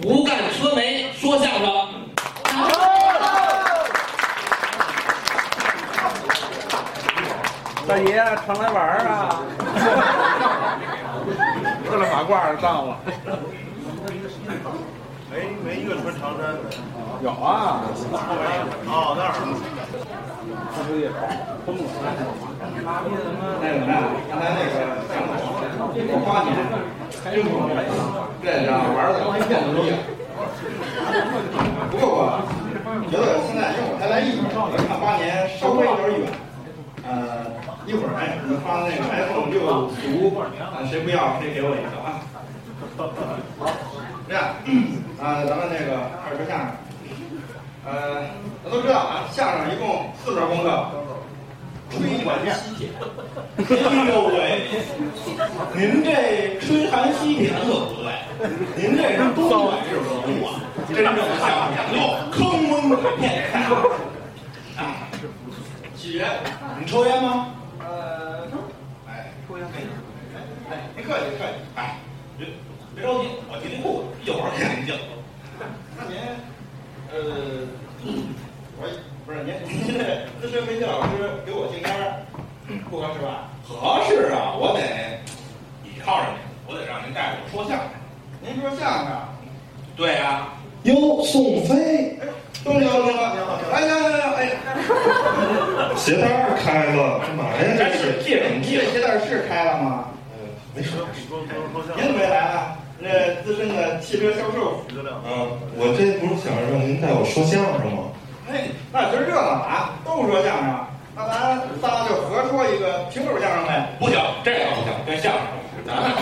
不干车媒说相声。大爷常来玩儿啊！喝了马褂儿上了。没，没一个穿长衫的。有啊，哦，那儿。这不也疯了？那个？刚才那个，我八年真不容易，这家伙玩的跟骗子一样。不过我觉得现在因为我才来一年，我看八年稍微有点远。呃，一会儿哎，你们发那个 iPhone 六俗，啊，谁不要谁给我一个啊。好，这样，啊，咱们那个开始说相声。呃，咱都知道啊，相声一共四门功课。吹寒吸铁，哎呦喂！您这吹寒吸铁可不对，您这是东北式文物啊！真正的相声讲究坑蒙拐骗。啊，喜人，你抽烟吗？呃，哎，抽烟可以。哎，您客气客气。哎，别别着急，我提提裤子，一会儿给您敬。那您，呃，我。不是您，您这资深媒体老师给我敬烟，不合适吧？合适啊，我得倚靠着您，我得让您带我说相声。您说相声？对啊。哟，宋飞，哎，东哥，东哥，你好，哎呀呀呀，哎，鞋带儿开了，干嘛呀？这是借着你这鞋带儿是开了吗？呃，没事。您怎么没来啊？那资深的汽车销售。嗯，我这不是想让您带我说相声吗？哎，那今儿热闹啊，都说相声，那咱仨就合说一个评口相声呗。不行，这个不行，这相声。咱哎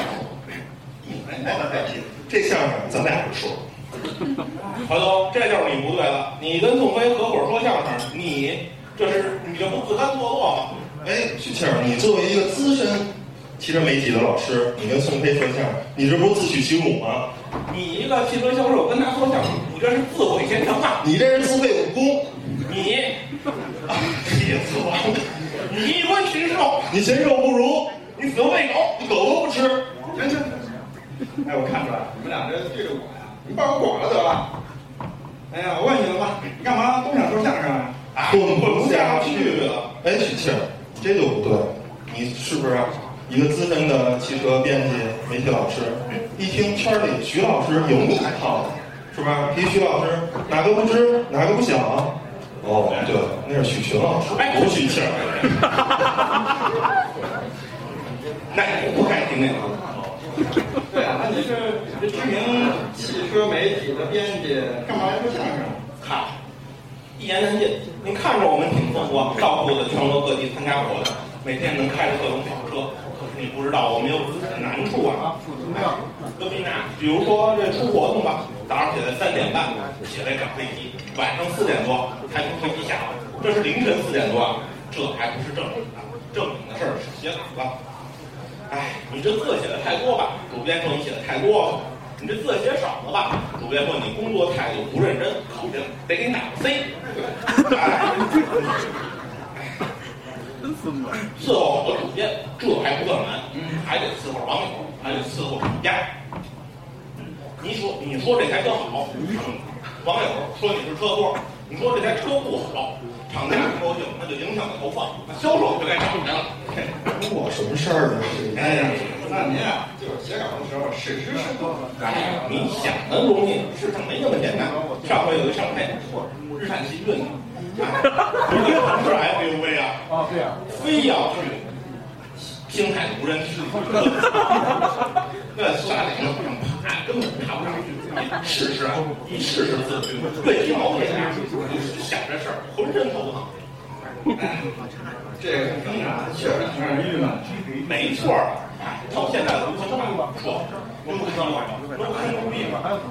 这相声咱俩就说。何东，这就是你不对了。你跟宋飞合伙说相声，你这是你这不自甘堕落吗？哎，许庆，你作为一个资深汽车媒体的老师，你跟宋飞说相声，你这不是自取其辱吗？你一个汽车销售跟他说相声，你这是自毁前程啊！你这是自废武功。你，别死我！你一官禽兽，你禽兽不如，你死喂狗，你狗都不吃。行行。哎，我看出来了，你们俩这对着我呀，你把我广了得了。哎呀，我问你了吧，你干嘛都想说相声啊？滚不下去了。哎，许庆，这就不对，你是不是一个资深的汽车编辑、媒体老师？一听圈里徐老师有你一套，是吧？提徐老师，哪个不知，哪个不想？哦，对，那是许群老师，不是许庆。那我不该听那个。对啊，那你是这知名汽车媒体的编辑，干嘛来说相声？嗨，一言难尽。您看着我们挺风光，到处的全国各地参加活动，每天能开着各种跑车。你不知道，我们有难处啊。都比哪？比如说这出活动吧，早上起来三点半起来赶飞机，晚上四点多才从飞机下来，这是凌晨四点多啊，这还不是正经的，正经的事儿是写稿子。哎，你这字写的太多吧？主编说你写的太多了。你这字写少了吧？主编说你工作态度不认真，考评得给你打个 C。孙子！伺候好多主编，这还不算完，还得伺候网友，还得伺候厂家。你说，你说这台车好，网友说你是车托；你说这台车不好，厂家不高兴，那就影响了投放，那销售就该涨来了。我什么事儿啊？哎呀，那您啊，就是写稿的时候适时适度。哎，你想的容易，市场没那么简单。上回有一上配，日产奇骏，一个同事 SUV 对啊，非要去星海无人区，那山顶上爬根本爬不上去。试试啊，一试试自己，对一毛钱啊，想这事儿浑身头疼。这个确实挺让人郁闷。没错，到现在流行的话说，都坑都坑牛逼，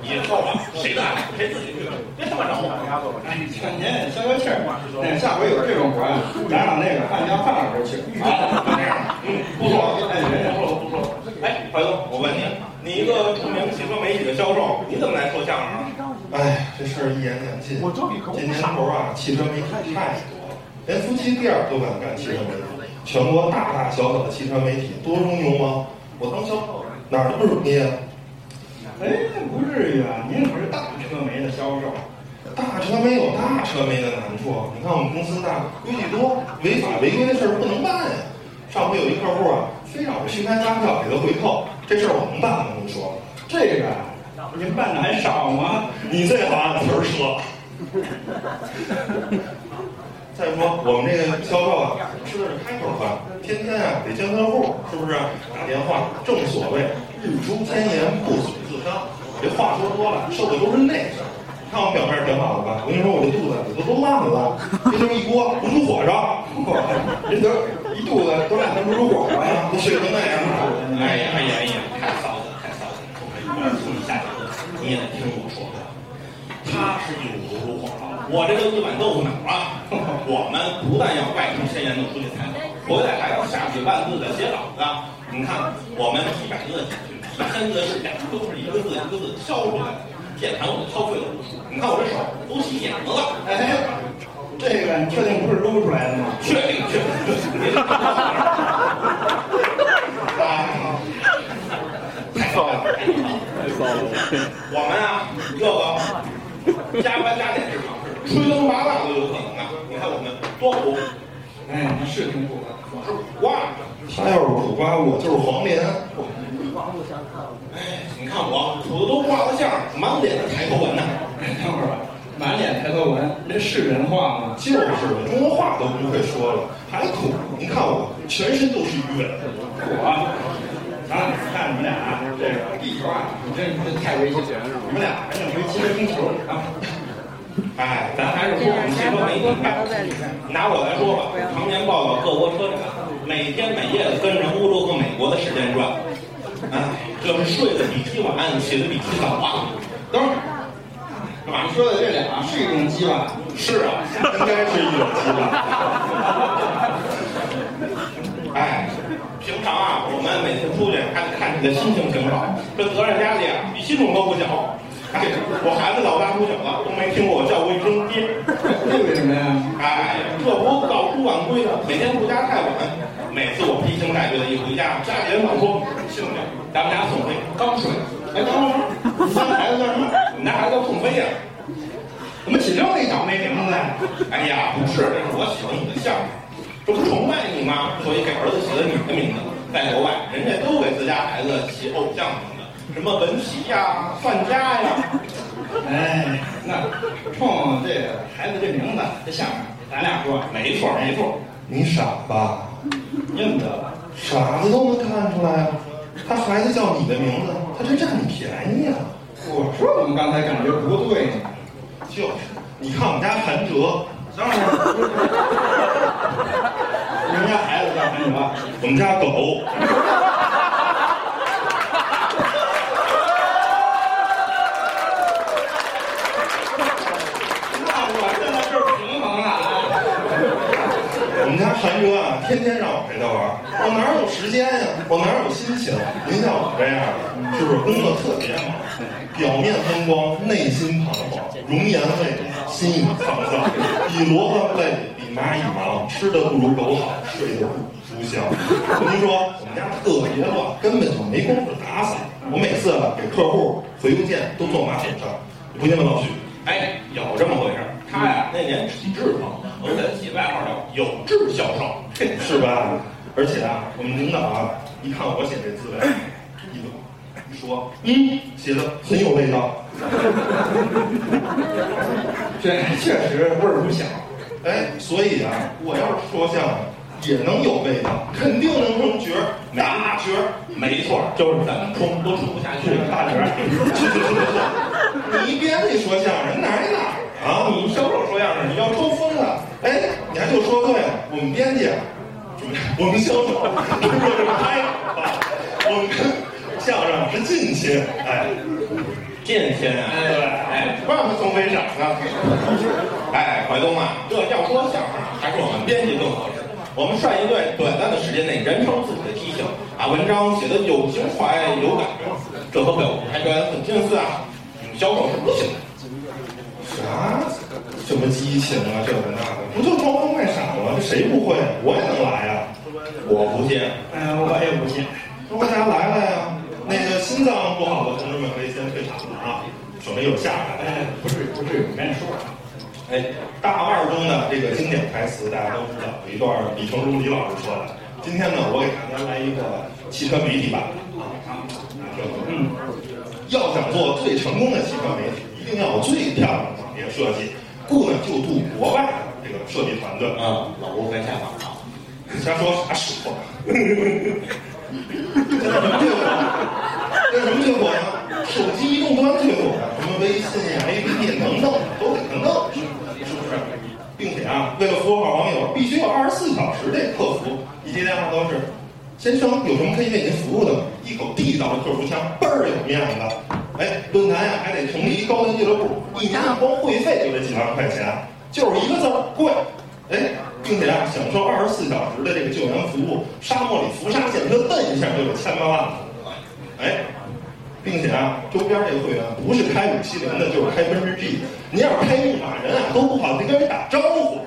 以后啊，谁干谁自己去，别他妈找我。哎，劝您消消气儿，那下回有这种活呀，咱让那个范家范老师去。啊，就这样，嗯，不错，哎，人家说了不错。哎，怀东，我问你，你一个著名汽车媒体的销售，你怎么来说相声啊？哎，这事儿一言两尽。这年头啊，汽车媒体太多了，连夫妻店都敢干汽车媒体。全国大大小小的汽车媒体多中庸吗？我当销售哪儿都不容易啊！哎，不至于啊，您可是大车媒的销售。大车媒有大车媒的难处，你看我们公司大，规矩多，违法违规的事儿不能办呀。上回有一客户啊，非让我去开发票给他回扣，这事儿我能办吗？你说？这个您办的还少吗？你最好按词儿说。再说我们这个销售啊，吃的是开口饭，天天啊得见客户，是不是？打电话，正所谓日出千言，不损自伤。这话说多了，受的都是内伤。看我表面挺好的吧？我跟你说，我这肚子我都烂了，这就是一锅不出火烧。这都一肚子都烂成不出火了呀，都睡成那样了。哎呀哎呀哎呀，太骚了，太骚了！我这冲你下，你也得听我说。他是一股如火烧，我这个一碗豆腐脑啊！我们不但要外出先研究出去采访，回来还要下几万字的写稿子。你看，我们几百个的简讯，几千字的试讲，都是一个字一个字挑出来的。键盘我挑废了无数，你看我这手都起茧子了。哎，这个你确定不是撸出来的吗？确定，确定。太骚了，太骚了！我们啊，这个加班加点是常事，吹灯拔蜡都有可能啊。你看我们多苦，哎，是挺苦的。我是苦瓜，他要是苦瓜，我就是黄连。哎，你看我苦的都挂了相，满脸的抬头纹呢。等会儿吧，满脸抬头纹，这是人话吗？就是中国话都不会说了，还苦？你看我全身都是鱼尾纹。我，咱俩看你们俩啊这个地球啊，你真是太危险了！你们俩还弄回七星球啊？哎，咱还是说我们汽车媒体吧。拿我来说吧，常年报道各国车展，每天每夜的跟着欧洲和美国的时间转。哎，这是睡得比鸡晚，起得比鸡早啊！等会儿，你说的这俩是一种鸡吧？是啊，应该是一种鸡吧。常啊，我们每次出去还得看你的心情挺好，这责任压力啊，比心中都不小。哎，我孩子老大不小了，都没听过我叫过一声爹，这为什么呀？哎，这不早出晚归的，每天回家太晚。每次我披星戴月的一回家，家里人老说：“兄弟，咱们家宋飞刚睡。”哎，等会儿，你家孩子叫什么？你家孩子叫宋飞呀？怎么起这么一倒霉名字呀？哎呀，不是，这是我喜欢你的相声，这不崇拜你吗？所以给儿子起了你的名字。在国外，人家都给自家孩子起偶像名字，什么文琪呀、范家呀。哎，那冲这个孩子这名字，这相声，咱俩说，没错，没错。你傻吧？认得，傻子都能看出来啊！他孩子叫你的名字，他这占你便宜啊！我说怎么刚才感觉不对呢？就是，你看我们家韩哲，当然，你们家孩子叫韩哲，我们家狗。那我现在就是平衡了啊！我们家韩哲啊，天天让我陪他玩，我哪有时间呀？我哪有心情？您像我这样的，是不是工作特别忙？表面风光，内心彷徨，容颜未动，心已沧桑。比萝卜累，蚂蚁忙，吃的不如狗好，睡得不如猪香。我跟您说，我们家特别乱，根本就没工夫打扫。我每次啊给客户回邮件都坐马桶上，不信问老许。哎，有这么回事儿。他呀，那年体质疼，我给他起外号叫“有志销售”，是吧？而且啊，我们领导啊，一看我写这字来，一一说，嗯，写的很有味道。这确实味儿不小。哎，所以啊，我要是说相声也能有味道，肯定能成角儿，大角儿。没错，就是咱们冲都冲不下去，大角儿，去去去去去！你编辑说相声哪儿哪啊？你销售说相声，你要抽风了。哎，你还就说对了，我们编辑，我们销售，这是拍啊，我们相声是近亲，哎，近亲啊，对，哎，怪不得宋飞长呢。哎，怀东啊，这要说相声啊，还是我们编辑更合适。我们率一队，短暂的时间内燃烧自己的激情，把文章写得有情怀、有感觉，这和表舞台表演很近似啊。你们销售是不行的。啥？什么激情啊？这个那个，不就装疯卖傻吗？这谁不会？我也能来呀！我不信。哎，我也不信。大家来了呀！那个心脏不好的同志们可以先退么又下来了。哎，不是不是，我跟你说啊，哎，大腕儿中的这个经典台词大家都知道，有一段李成儒李老师说的。今天呢，我给大家来一个汽车媒体版啊啊，这个嗯，要想做最成功的汽车媒体，一定要有最漂亮的网页设计。故呢就雇国外的这个设计团队啊，老吴在下访啊，瞎说啥实话？现在什么最火？现在什么最火呢？手机移动端最火的，什么微信呀、APP 能弄都得能弄，是不是？并且啊，为了服务好网友，必须有二十四小时的客服，一接电话都是：“先生，有什么可以为您服务的吗？”一口地道的客服腔，倍儿有面子。哎，论坛呀还得成立一高端俱乐部，一年光会费就得几万块钱，就是一个字儿贵。哎，并且啊，享受二十四小时的这个救援服务，沙漠里浮沙线车蹬一下就有千八万了。哎，并且啊，周边这个会员不是开五七零的，就是开奔驰 G。您要是开牧马人啊，都不好跟人打招呼。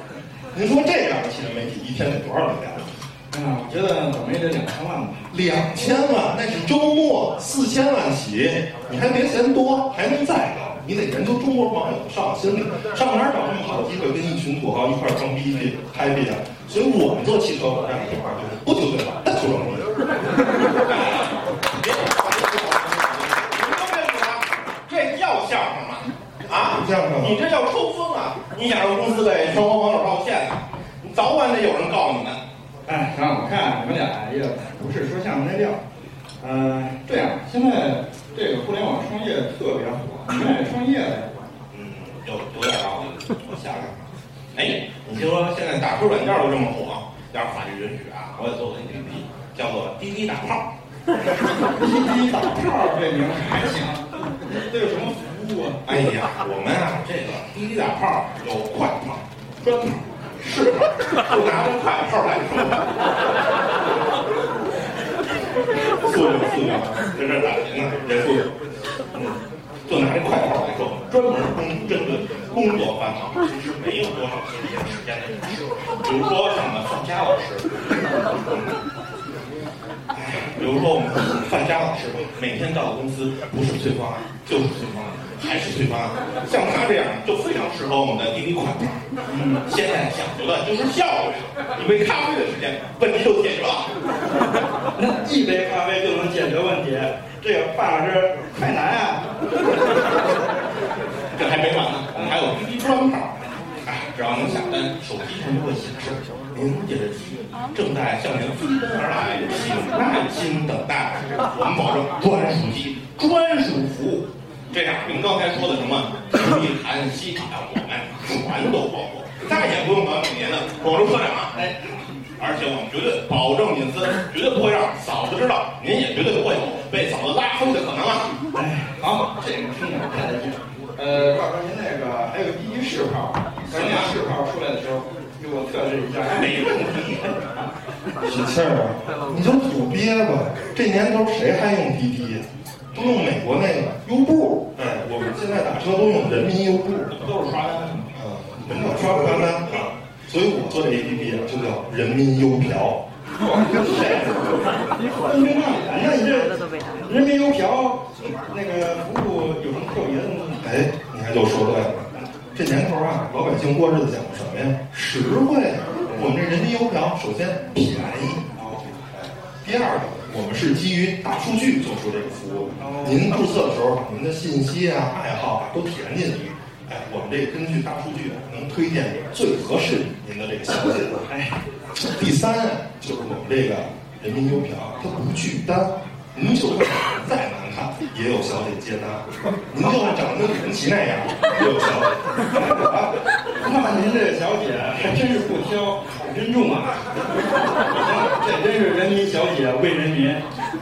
您说这样的新闻媒体一天得多少流量？啊，我觉得怎么也得两千万吧。两千万，那是周末四千万起，你还别嫌多，还能再高。你得研究中国网友的上网心理，上哪儿找这么好的机会跟一群土豪一块儿装逼去 happy 啊？所以我们做汽车网站这块儿就是不求最好，但求装逼。相声吗？啊，相声你这叫抽风啊！你想让公司给全国网友道歉，你早晚得有人告你们。哎，行，我看你们俩也不是说相声那料。呃，这样，现在这个互联网创业特别火，你们也创业了。嗯，有有点道理。我想想，哎，你听说现在打车软件都这么火，要是法律允许啊，我也做个 APP，叫做滴滴打炮。滴滴打炮这名还行？哎呀，我们啊，这个滴滴打炮有快炮、专炮、是炮，就拿着快炮来说。素质素质，在这打听呢，这素质。嗯，就拿这快炮来说，专门针针对工作繁忙，其实没有多少休闲时间的人士，比如说像我们范佳老师。比如说我们范佳老师，每天到公司不是催方案就是催方案，还是催方案。像他这样就非常适合我们的滴滴快跑。嗯，现在讲究的就是效率，一杯咖啡的时间，问题就解决了。那一杯咖啡就能解决问题，这个范老师太难啊！这还没完呢，我们还有滴滴专跑。哎，只要能下单，手机上就会显示您这个机正在向您飞奔而来，请耐心等待。我们保证专属机、专属服务。这样，您刚才说的什么地毯、西卡，我们全都包括，再也不用管每年的广州车展了。哎，而且我们绝对保证隐私，绝对不会让嫂子知道，您也绝对不会有被嫂子拉黑的可能啊！哎，好，这个听着太得劲。呃，到时候您那个还有第一试炮，咱那试炮出来的时候，给我测试一下。没问题。喜庆儿啊，你就土鳖吧！这年头谁还用滴滴呀？都用美国那个优步。哎，我们现在打车都用人民优步，都是刷单的。啊，人家刷不刷单啊？所以我做这 APP 啊，就叫人民优嫖。分明那那你这人民邮票那个服务有什么特别的吗？哎，你看就说对了。这年头啊，老百姓过日子讲究什么呀？实惠。我们这人民邮票首先便宜，哎，第二个，我们是基于大数据做出这个服务的。您注册的时候，把您的信息啊、爱好啊都填进去，哎，我们这根据大数据啊，能推荐最合适您的这个小姐。哎，第三啊，就是我们这个人民邮票，它不拒单。您就算长得再也有小姐接单；您就算长得跟李文琪那样，也有小姐。那您这小姐还真是不挑，好珍重啊！这真是人民小姐为人民。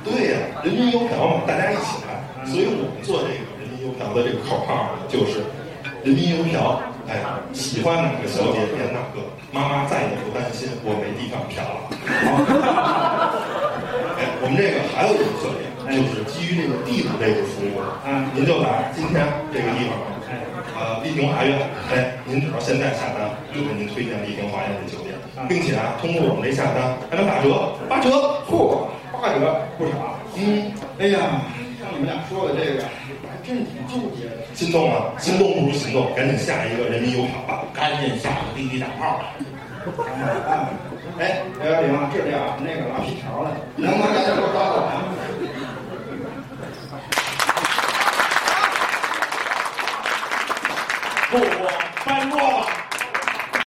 对呀、人民邮票嘛，大家一起来。所以我们做这个人民邮票的这个口号就是“人民邮票”。哎，喜欢哪个小姐点哪个，妈妈再也不担心我没地方嫖了。哎，我们这个还有一个特点，就是基于这个地址这个服务。嗯您就来今天这个地方，哎，呃，丽亭华苑，哎，您只要现在下单，就给您推荐丽亭华苑这酒店，并且啊，通过我们这下单还能打折，八折，嚯，八折不少。嗯，哎呀，像你们俩说的这个，还真是挺纠结的。心动啊！心动不如行动，赶紧下一个人民邮厂吧。赶紧下个滴滴打炮来。哎，幺幺零啊，这里啊，那个拉皮条了，能不能赶紧给我抓过来？不不，翻桌子。